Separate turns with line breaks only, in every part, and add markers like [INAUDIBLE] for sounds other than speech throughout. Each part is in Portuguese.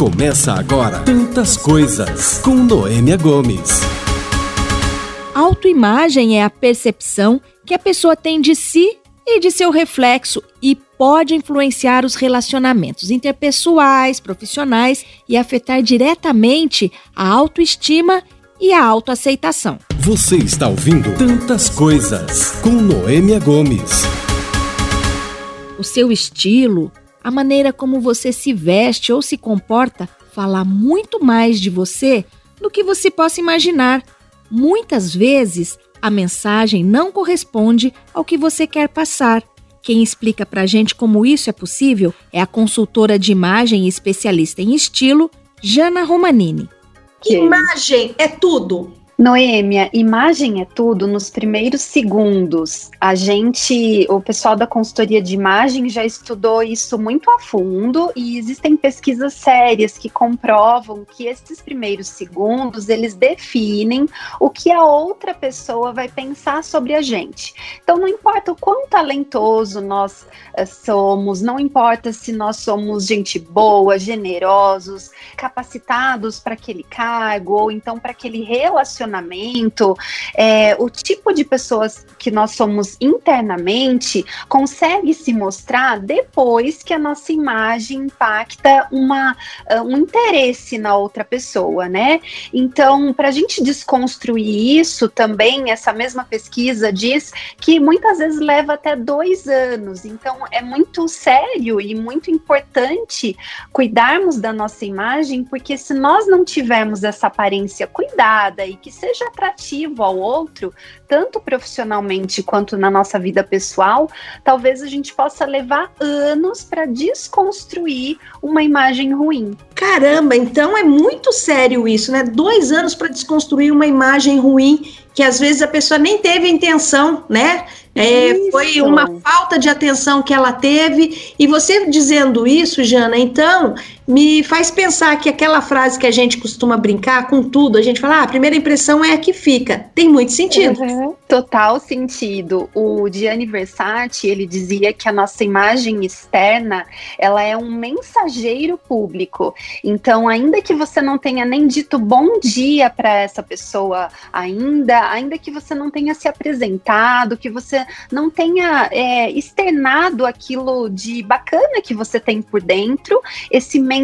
Começa agora Tantas Coisas com Noêmia Gomes.
Autoimagem é a percepção que a pessoa tem de si e de seu reflexo e pode influenciar os relacionamentos interpessoais, profissionais e afetar diretamente a autoestima e a autoaceitação.
Você está ouvindo Tantas Coisas com Noêmia Gomes.
O seu estilo, a maneira como você se veste ou se comporta fala muito mais de você do que você possa imaginar. Muitas vezes, a mensagem não corresponde ao que você quer passar. Quem explica pra gente como isso é possível é a consultora de imagem e especialista em estilo, Jana Romanini.
Imagem é tudo.
Noêmia, imagem é tudo nos primeiros segundos. A gente, o pessoal da consultoria de imagem já estudou isso muito a fundo e existem pesquisas sérias que comprovam que esses primeiros segundos eles definem o que a outra pessoa vai pensar sobre a gente. Então não importa o quão talentoso nós uh, somos, não importa se nós somos gente boa, generosos, capacitados para aquele cargo ou então para aquele relacionamento relacionamento, é, o tipo de pessoas que nós somos internamente consegue se mostrar depois que a nossa imagem impacta uma, uh, um interesse na outra pessoa, né? Então, para a gente desconstruir isso também, essa mesma pesquisa diz que muitas vezes leva até dois anos. Então, é muito sério e muito importante cuidarmos da nossa imagem, porque se nós não tivermos essa aparência cuidada e que seja atrativo ao outro, tanto profissionalmente quanto na nossa vida pessoal, talvez a gente possa levar anos para desconstruir uma imagem ruim.
Caramba, então é muito sério isso, né? Dois anos para desconstruir uma imagem ruim que às vezes a pessoa nem teve intenção, né? É, foi uma falta de atenção que ela teve. E você dizendo isso, Jana, então me faz pensar que aquela frase que a gente costuma brincar com tudo, a gente fala, ah, a primeira impressão é a que fica. Tem muito sentido.
Uhum. Total sentido. O Gianni Versace, ele dizia que a nossa imagem externa, ela é um mensageiro público. Então, ainda que você não tenha nem dito bom dia para essa pessoa ainda, ainda que você não tenha se apresentado, que você não tenha é, externado aquilo de bacana que você tem por dentro, esse mensageiro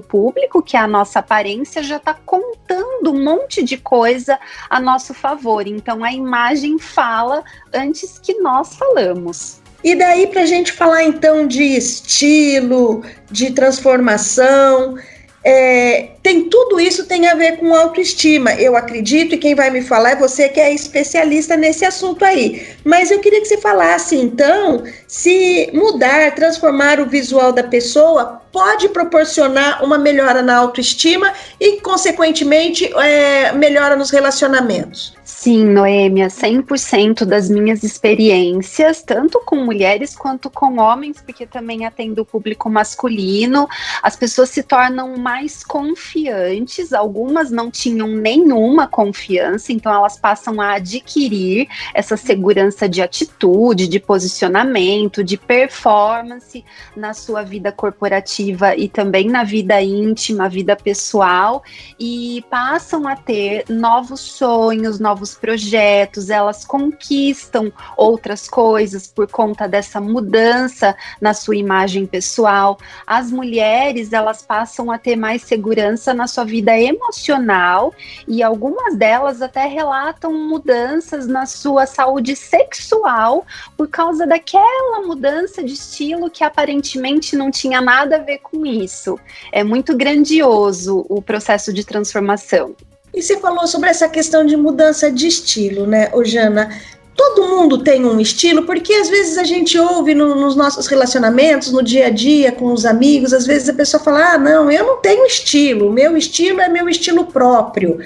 público, que é a nossa aparência, já está contando um monte de coisa a nosso favor. Então a imagem fala antes que nós falamos.
E daí para a gente falar então de estilo, de transformação, é, tem tudo isso tem a ver com autoestima. Eu acredito, e quem vai me falar é você que é especialista nesse assunto aí. Mas eu queria que você falasse, então, se mudar, transformar o visual da pessoa pode proporcionar uma melhora na autoestima e, consequentemente, é, melhora nos relacionamentos.
Sim, Noêmia, 100% das minhas experiências, tanto com mulheres quanto com homens, porque também atendo o público masculino, as pessoas se tornam mais confiantes, algumas não tinham nenhuma confiança, então elas passam a adquirir essa segurança de atitude, de posicionamento, de performance na sua vida corporativa e também na vida íntima, vida pessoal, e passam a ter novos sonhos, novos novos projetos, elas conquistam outras coisas por conta dessa mudança na sua imagem pessoal. As mulheres, elas passam a ter mais segurança na sua vida emocional e algumas delas até relatam mudanças na sua saúde sexual por causa daquela mudança de estilo que aparentemente não tinha nada a ver com isso. É muito grandioso o processo de transformação.
E você falou sobre essa questão de mudança de estilo, né, Jana? Todo mundo tem um estilo, porque às vezes a gente ouve no, nos nossos relacionamentos, no dia a dia, com os amigos, às vezes a pessoa fala: ah, não, eu não tenho estilo, meu estilo é meu estilo próprio.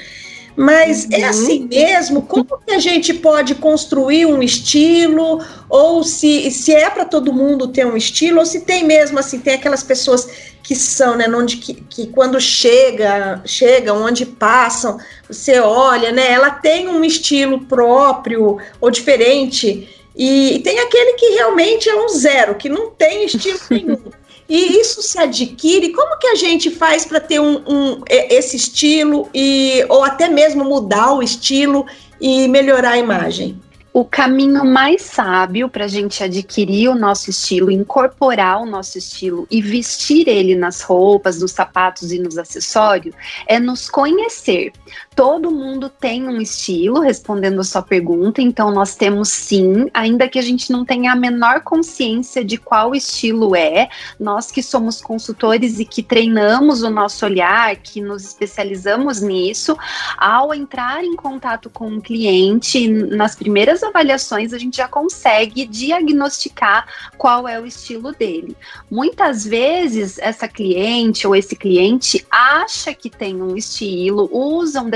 Mas é uhum. é assim mesmo? Como que a gente pode construir um estilo? Ou se, se é para todo mundo ter um estilo, ou se tem mesmo assim, tem aquelas pessoas que são, né, onde que, que quando chega, chegam, onde passam, você olha, né, ela tem um estilo próprio ou diferente, e, e tem aquele que realmente é um zero, que não tem estilo [LAUGHS] nenhum. E isso se adquire? Como que a gente faz para ter um, um, esse estilo e ou até mesmo mudar o estilo e melhorar a imagem?
o caminho mais sábio para a gente adquirir o nosso estilo, incorporar o nosso estilo e vestir ele nas roupas, nos sapatos e nos acessórios é nos conhecer. Todo mundo tem um estilo, respondendo a sua pergunta, então nós temos sim, ainda que a gente não tenha a menor consciência de qual estilo é, nós que somos consultores e que treinamos o nosso olhar, que nos especializamos nisso, ao entrar em contato com um cliente, nas primeiras avaliações a gente já consegue diagnosticar qual é o estilo dele. Muitas vezes essa cliente ou esse cliente acha que tem um estilo, usa um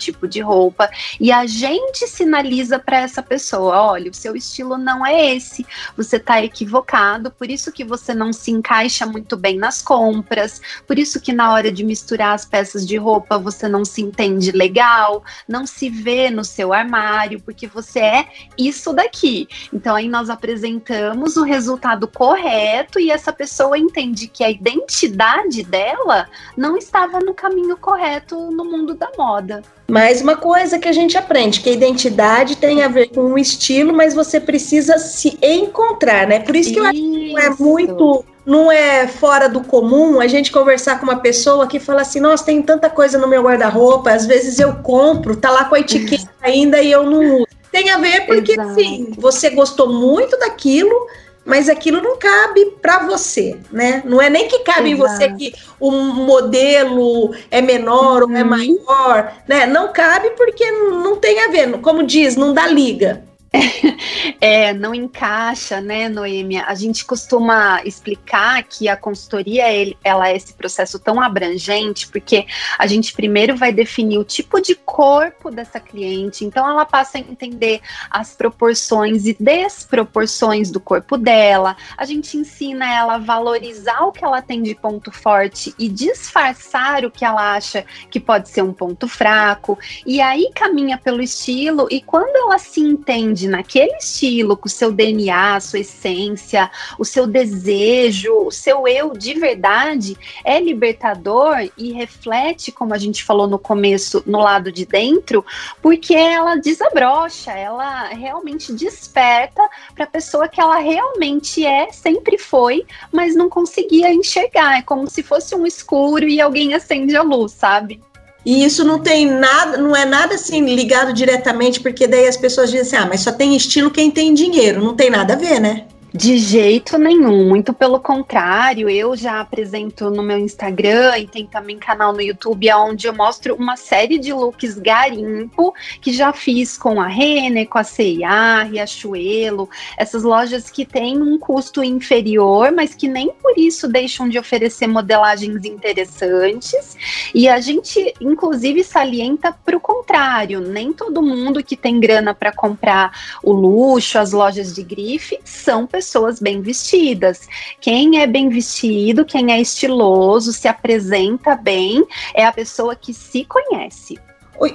tipo de roupa e a gente sinaliza para essa pessoa: olha, o seu estilo não é esse, você está equivocado, por isso que você não se encaixa muito bem nas compras, por isso que na hora de misturar as peças de roupa você não se entende legal, não se vê no seu armário, porque você é isso daqui. Então aí nós apresentamos o resultado correto e essa pessoa entende que a identidade dela não estava no caminho correto no mundo da moda moda.
Mais uma coisa que a gente aprende, que a identidade tem a ver com o estilo, mas você precisa se encontrar, né? Por isso que eu acho que não é muito não é fora do comum a gente conversar com uma pessoa que fala assim: nossa, tem tanta coisa no meu guarda-roupa, às vezes eu compro, tá lá com a etiqueta [LAUGHS] ainda e eu não uso. Tem a ver porque, Exato. sim, você gostou muito daquilo, mas aquilo não cabe para você, né? Não é nem que cabe Exato. em você que o modelo é menor uhum. ou é uhum. maior, né? Não cabe porque não tem a ver, como diz, não dá liga. [LAUGHS]
É, não encaixa, né, Noêmia? A gente costuma explicar que a consultoria ela é esse processo tão abrangente, porque a gente primeiro vai definir o tipo de corpo dessa cliente, então ela passa a entender as proporções e desproporções do corpo dela. A gente ensina ela a valorizar o que ela tem de ponto forte e disfarçar o que ela acha que pode ser um ponto fraco. E aí caminha pelo estilo, e quando ela se entende naquele estilo, com o seu DNA, sua essência, o seu desejo, o seu eu de verdade, é libertador e reflete, como a gente falou no começo, no lado de dentro, porque ela desabrocha, ela realmente desperta para a pessoa que ela realmente é, sempre foi, mas não conseguia enxergar. É como se fosse um escuro e alguém acende a luz, sabe?
E isso não tem nada, não é nada assim ligado diretamente, porque daí as pessoas dizem assim: ah, mas só tem estilo quem tem dinheiro. Não tem nada a ver, né?
De jeito nenhum, muito pelo contrário, eu já apresento no meu Instagram e tem também canal no YouTube onde eu mostro uma série de looks garimpo que já fiz com a Renner, com a C&A, Riachuelo, essas lojas que têm um custo inferior, mas que nem por isso deixam de oferecer modelagens interessantes. E a gente, inclusive, salienta para o contrário, nem todo mundo que tem grana para comprar o luxo, as lojas de grife, são pessoas pessoas bem vestidas. Quem é bem vestido, quem é estiloso, se apresenta bem, é a pessoa que se conhece.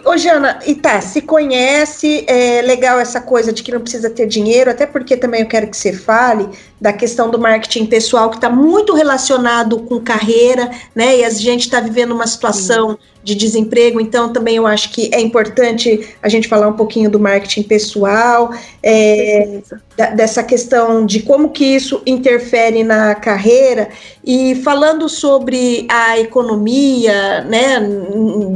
Ô, Jana, e tá, se conhece, é legal essa coisa de que não precisa ter dinheiro, até porque também eu quero que você fale da questão do marketing pessoal, que está muito relacionado com carreira, né? E a gente está vivendo uma situação Sim. de desemprego, então também eu acho que é importante a gente falar um pouquinho do marketing pessoal, é, da, dessa questão de como que isso interfere na carreira, e falando sobre a economia, né?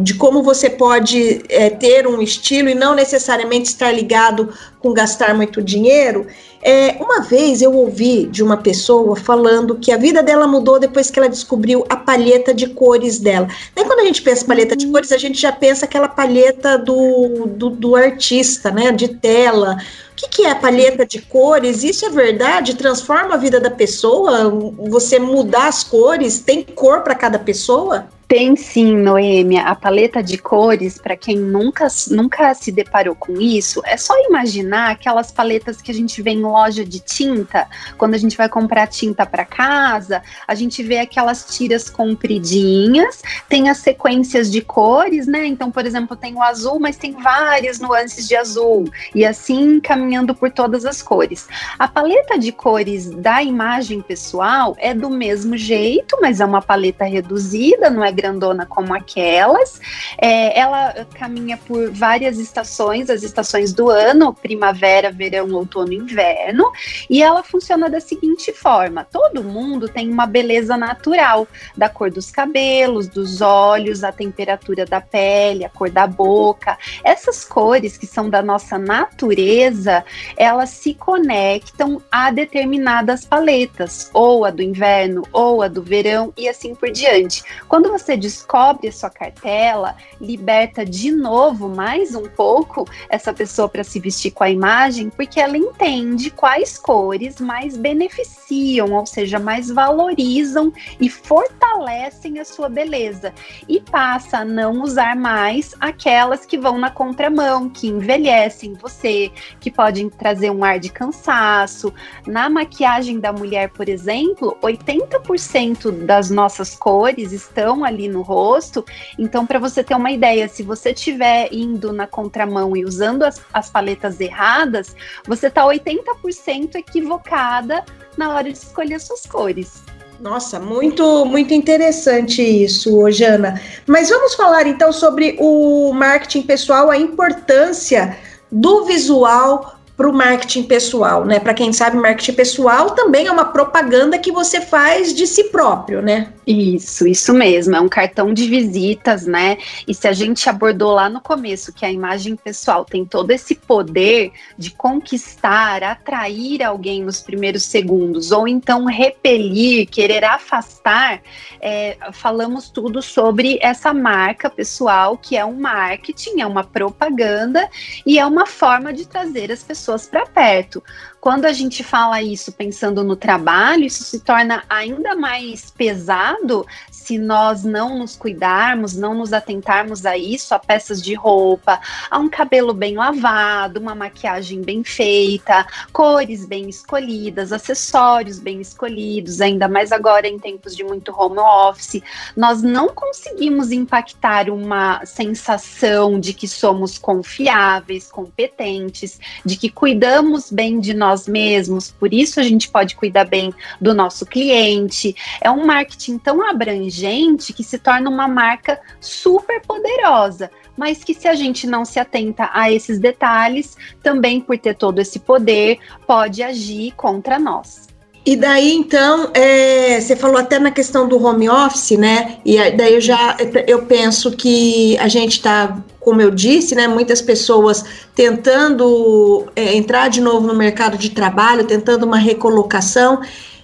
De como você pode é, ter um estilo e não necessariamente estar ligado com gastar muito dinheiro. É, uma vez eu ouvi de uma pessoa falando que a vida dela mudou depois que ela descobriu a palheta de cores dela. Daí quando a gente pensa palheta de cores, a gente já pensa aquela palheta do, do, do artista, né? De tela. O que, que é a palheta de cores? Isso é verdade? Transforma a vida da pessoa? Você mudar as cores? Tem cor para cada pessoa?
Tem sim, Noêmia. A paleta de cores, para quem nunca, nunca se deparou com isso, é só imaginar aquelas paletas que a gente vê em loja de tinta. Quando a gente vai comprar tinta para casa, a gente vê aquelas tiras compridinhas, tem as sequências de cores, né? Então, por exemplo, tem o azul, mas tem várias nuances de azul. E assim caminha caminhando por todas as cores. A paleta de cores da imagem pessoal é do mesmo jeito, mas é uma paleta reduzida, não é grandona como aquelas. É, ela caminha por várias estações, as estações do ano, primavera, verão, outono, inverno, e ela funciona da seguinte forma: todo mundo tem uma beleza natural, da cor dos cabelos, dos olhos, a temperatura da pele, a cor da boca. Essas cores que são da nossa natureza, elas se conectam a determinadas paletas, ou a do inverno, ou a do verão e assim por diante. Quando você descobre a sua cartela, liberta de novo mais um pouco essa pessoa para se vestir com a imagem, porque ela entende quais cores mais beneficiam, ou seja, mais valorizam e fortalecem a sua beleza e passa a não usar mais aquelas que vão na contramão, que envelhecem você, que podem trazer um ar de cansaço. Na maquiagem da mulher, por exemplo, 80% das nossas cores estão ali no rosto. Então, para você ter uma ideia, se você estiver indo na contramão e usando as, as paletas erradas, você está 80% equivocada na hora de escolher suas cores.
Nossa, muito muito interessante isso, Jana. Mas vamos falar então sobre o marketing pessoal, a importância do visual para o marketing pessoal, né? Para quem sabe, marketing pessoal também é uma propaganda que você faz de si próprio, né?
Isso, isso mesmo, é um cartão de visitas, né? E se a gente abordou lá no começo que a imagem pessoal tem todo esse poder de conquistar, atrair alguém nos primeiros segundos, ou então repelir, querer afastar, é, falamos tudo sobre essa marca pessoal, que é um marketing, é uma propaganda e é uma forma de trazer as pessoas para perto. Quando a gente fala isso pensando no trabalho, isso se torna ainda mais pesado se nós não nos cuidarmos, não nos atentarmos a isso, a peças de roupa, a um cabelo bem lavado, uma maquiagem bem feita, cores bem escolhidas, acessórios bem escolhidos, ainda mais agora em tempos de muito home office, nós não conseguimos impactar uma sensação de que somos confiáveis, competentes, de que cuidamos bem de nós mesmos, por isso a gente pode cuidar bem do nosso cliente. É um marketing tão abrangente gente que se torna uma marca super poderosa, mas que se a gente não se atenta a esses detalhes, também por ter todo esse poder, pode agir contra nós.
E daí, então, é, você falou até na questão do home office, né? E daí eu já eu penso que a gente está, como eu disse, né? Muitas pessoas tentando é, entrar de novo no mercado de trabalho, tentando uma recolocação.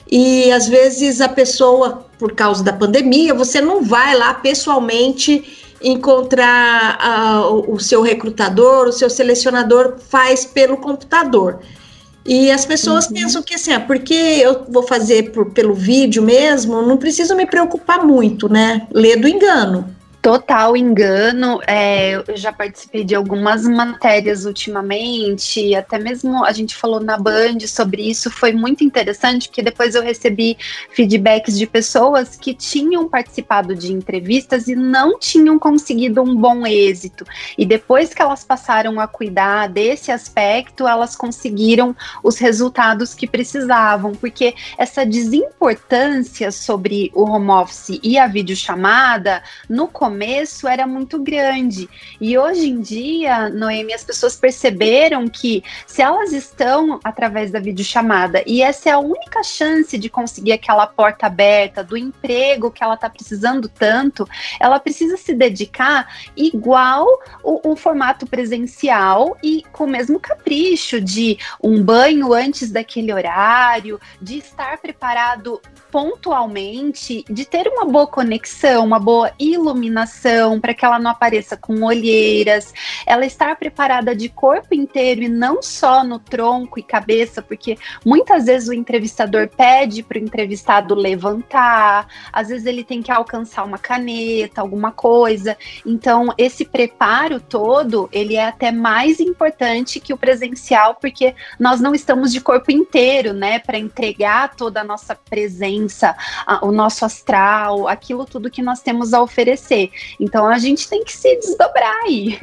E às vezes a pessoa, por causa da pandemia, você não vai lá pessoalmente encontrar uh, o seu recrutador, o seu selecionador faz pelo computador. E as pessoas uhum. pensam que assim, ah, porque eu vou fazer por, pelo vídeo mesmo, não preciso me preocupar muito, né? Lê do engano
total engano. É, eu já participei de algumas matérias ultimamente, até mesmo a gente falou na Band sobre isso. Foi muito interessante, porque depois eu recebi feedbacks de pessoas que tinham participado de entrevistas e não tinham conseguido um bom êxito. E depois que elas passaram a cuidar desse aspecto, elas conseguiram os resultados que precisavam, porque essa desimportância sobre o home office e a videochamada no começo começo era muito grande. E hoje em dia, Noemi, as pessoas perceberam que se elas estão através da videochamada e essa é a única chance de conseguir aquela porta aberta do emprego que ela está precisando tanto, ela precisa se dedicar igual o, o formato presencial e com o mesmo capricho de um banho antes daquele horário, de estar preparado pontualmente, de ter uma boa conexão, uma boa iluminação, para que ela não apareça com olheiras, ela estar preparada de corpo inteiro e não só no tronco e cabeça, porque muitas vezes o entrevistador pede para o entrevistado levantar, às vezes ele tem que alcançar uma caneta, alguma coisa. Então, esse preparo todo, ele é até mais importante que o presencial, porque nós não estamos de corpo inteiro, né, para entregar toda a nossa presença a, o nosso astral, aquilo tudo que nós temos a oferecer. Então a gente tem que se desdobrar aí.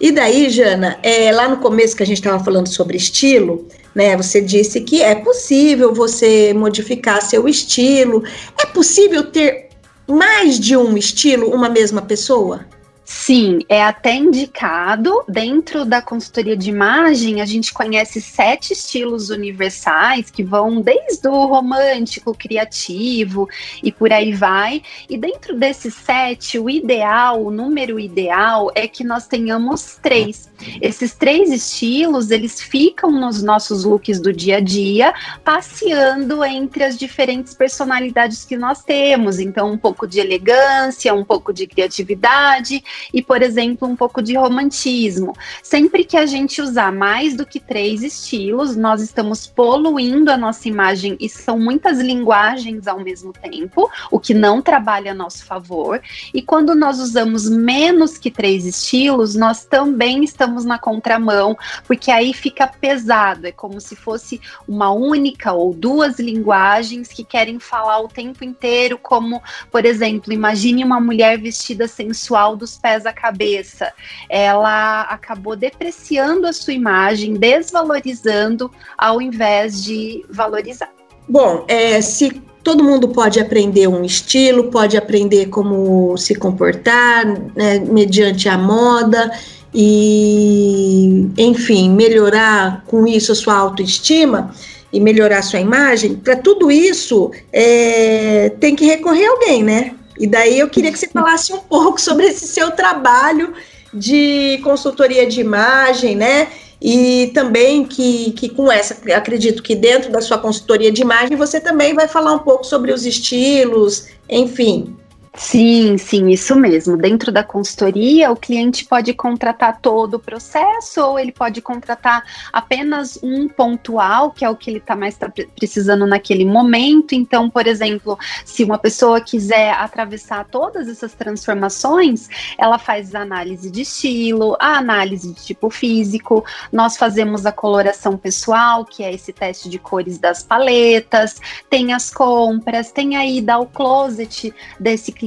E daí, Jana, é, lá no começo que a gente estava falando sobre estilo, né? Você disse que é possível você modificar seu estilo. É possível ter mais de um estilo, uma mesma pessoa?
Sim, é até indicado. Dentro da consultoria de imagem, a gente conhece sete estilos universais que vão desde o romântico, criativo e por aí vai. E dentro desses sete, o ideal, o número ideal é que nós tenhamos três. Esses três estilos, eles ficam nos nossos looks do dia a dia, passeando entre as diferentes personalidades que nós temos. Então, um pouco de elegância, um pouco de criatividade e, por exemplo, um pouco de romantismo. Sempre que a gente usar mais do que três estilos, nós estamos poluindo a nossa imagem e são muitas linguagens ao mesmo tempo, o que não trabalha a nosso favor. E quando nós usamos menos que três estilos, nós também estamos na contramão, porque aí fica pesado, é como se fosse uma única ou duas linguagens que querem falar o tempo inteiro, como, por exemplo, imagine uma mulher vestida sensual dos pés à cabeça, ela acabou depreciando a sua imagem, desvalorizando, ao invés de valorizar.
Bom, é, se todo mundo pode aprender um estilo, pode aprender como se comportar, né, mediante a moda e, enfim, melhorar com isso a sua autoestima e melhorar a sua imagem, para tudo isso é, tem que recorrer a alguém, né? E daí eu queria que você falasse um pouco sobre esse seu trabalho de consultoria de imagem, né? E também que, que com essa, acredito que dentro da sua consultoria de imagem você também vai falar um pouco sobre os estilos, enfim.
Sim, sim, isso mesmo. Dentro da consultoria, o cliente pode contratar todo o processo ou ele pode contratar apenas um pontual, que é o que ele está mais tá precisando naquele momento. Então, por exemplo, se uma pessoa quiser atravessar todas essas transformações, ela faz análise de estilo, a análise de tipo físico, nós fazemos a coloração pessoal, que é esse teste de cores das paletas, tem as compras, tem a ida ao closet desse cliente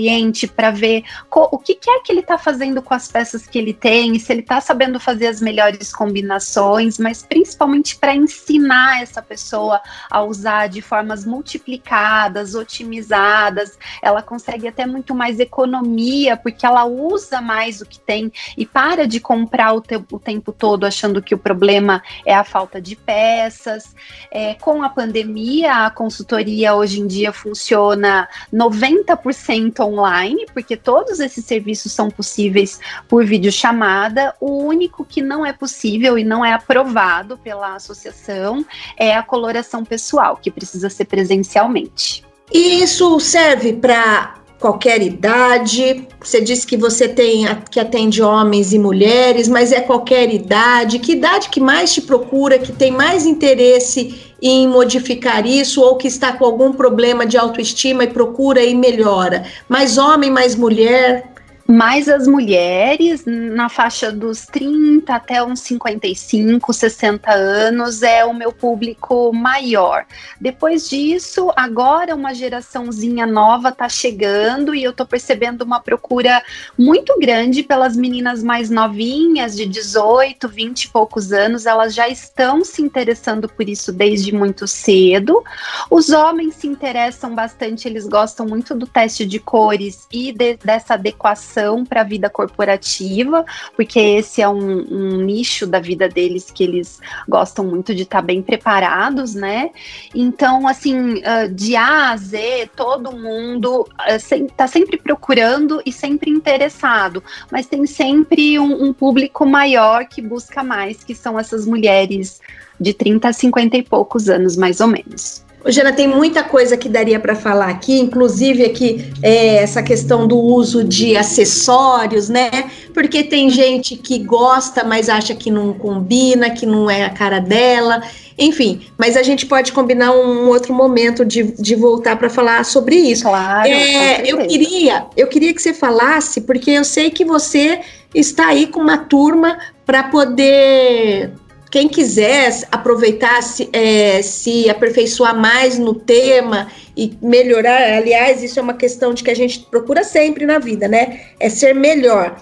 para ver o que, que, é que ele está fazendo com as peças que ele tem, se ele está sabendo fazer as melhores combinações, mas principalmente para ensinar essa pessoa a usar de formas multiplicadas, otimizadas. Ela consegue até muito mais economia, porque ela usa mais o que tem e para de comprar o, te o tempo todo achando que o problema é a falta de peças. É, com a pandemia, a consultoria hoje em dia funciona 90% online, porque todos esses serviços são possíveis por videochamada. O único que não é possível e não é aprovado pela associação é a coloração pessoal, que precisa ser presencialmente.
E isso serve para qualquer idade. Você disse que você tem que atende homens e mulheres, mas é qualquer idade. Que idade que mais te procura, que tem mais interesse em modificar isso ou que está com algum problema de autoestima e procura e melhora? Mais homem, mais mulher?
Mais as mulheres, na faixa dos 30 até uns 55, 60 anos, é o meu público maior. Depois disso, agora uma geraçãozinha nova está chegando e eu estou percebendo uma procura muito grande pelas meninas mais novinhas, de 18, 20 e poucos anos, elas já estão se interessando por isso desde muito cedo. Os homens se interessam bastante, eles gostam muito do teste de cores e de, dessa adequação para a vida corporativa, porque esse é um, um, nicho da vida deles que eles gostam muito de estar tá bem preparados, né? Então, assim, ah, de A a Z, todo mundo está ah, sempre procurando e sempre interessado, mas tem sempre um, um público maior que busca mais, que são essas mulheres de 30 a 50 e poucos anos, mais ou menos.
Jana, tem muita coisa que daria para falar aqui, inclusive aqui é, essa questão do uso de acessórios, né? Porque tem gente que gosta, mas acha que não combina, que não é a cara dela. Enfim, mas a gente pode combinar um outro momento de, de voltar para falar sobre isso.
Claro.
É, eu queria, eu queria que você falasse, porque eu sei que você está aí com uma turma para poder quem quiser aproveitar, se, é, se aperfeiçoar mais no tema e melhorar, aliás, isso é uma questão de que a gente procura sempre na vida, né? É ser melhor.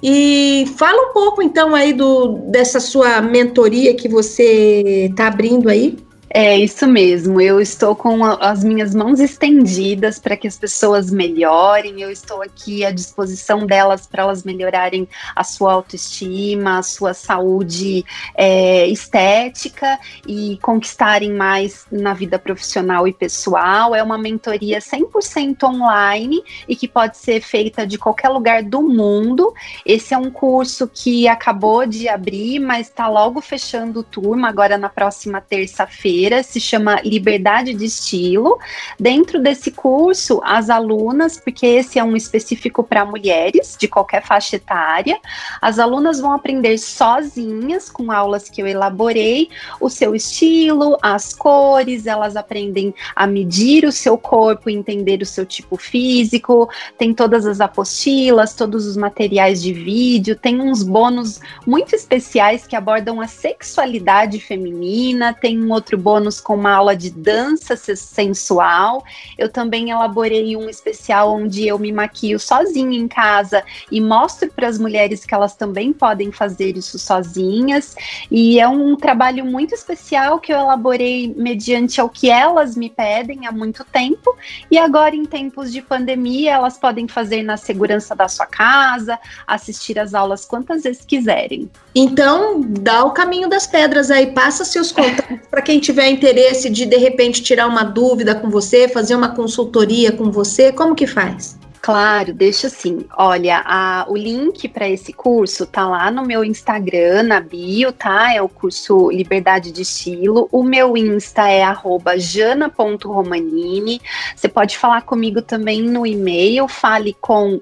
E fala um pouco então aí do dessa sua mentoria que você está abrindo aí.
É isso mesmo. Eu estou com as minhas mãos estendidas para que as pessoas melhorem. Eu estou aqui à disposição delas para elas melhorarem a sua autoestima, a sua saúde é, estética e conquistarem mais na vida profissional e pessoal. É uma mentoria 100% online e que pode ser feita de qualquer lugar do mundo. Esse é um curso que acabou de abrir, mas está logo fechando turma agora na próxima terça-feira se chama Liberdade de Estilo. Dentro desse curso, as alunas, porque esse é um específico para mulheres de qualquer faixa etária, as alunas vão aprender sozinhas, com aulas que eu elaborei, o seu estilo, as cores, elas aprendem a medir o seu corpo, entender o seu tipo físico, tem todas as apostilas, todos os materiais de vídeo, tem uns bônus muito especiais que abordam a sexualidade feminina, tem um outro bônus com uma aula de dança sensual. Eu também elaborei um especial onde eu me maquio sozinha em casa e mostro para as mulheres que elas também podem fazer isso sozinhas. E é um trabalho muito especial que eu elaborei mediante ao que elas me pedem há muito tempo. E agora, em tempos de pandemia, elas podem fazer na segurança da sua casa, assistir às aulas quantas vezes quiserem.
Então, dá o caminho das pedras aí, passa seus contatos para quem tiver interesse de de repente tirar uma dúvida com você, fazer uma consultoria com você, como que faz?
Claro, deixa assim. Olha, a, o link para esse curso tá lá no meu Instagram, na bio, tá? É o curso Liberdade de Estilo. O meu Insta é jana.romanini. Você pode falar comigo também no e-mail, fale com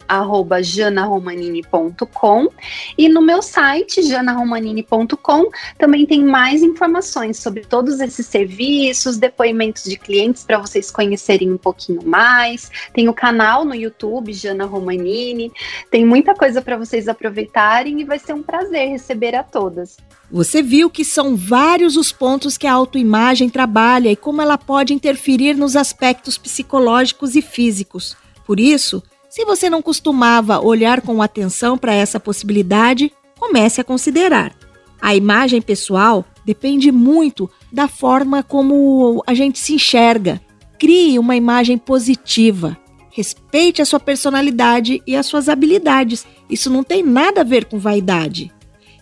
janaromanini.com. E no meu site, janaromanini.com, também tem mais informações sobre todos esses serviços, depoimentos de clientes para vocês conhecerem um pouquinho mais. Tem o canal no YouTube YouTube, Jana Romanini. Tem muita coisa para vocês aproveitarem e vai ser um prazer receber a todas.
Você viu que são vários os pontos que a autoimagem trabalha e como ela pode interferir nos aspectos psicológicos e físicos. Por isso, se você não costumava olhar com atenção para essa possibilidade, comece a considerar. A imagem pessoal depende muito da forma como a gente se enxerga. Crie uma imagem positiva. Respeite a sua personalidade e as suas habilidades. Isso não tem nada a ver com vaidade.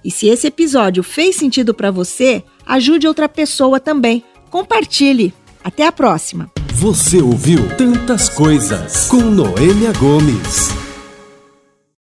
E se esse episódio fez sentido para você, ajude outra pessoa também. Compartilhe. Até a próxima.
Você ouviu Tantas Coisas com Noêmia Gomes.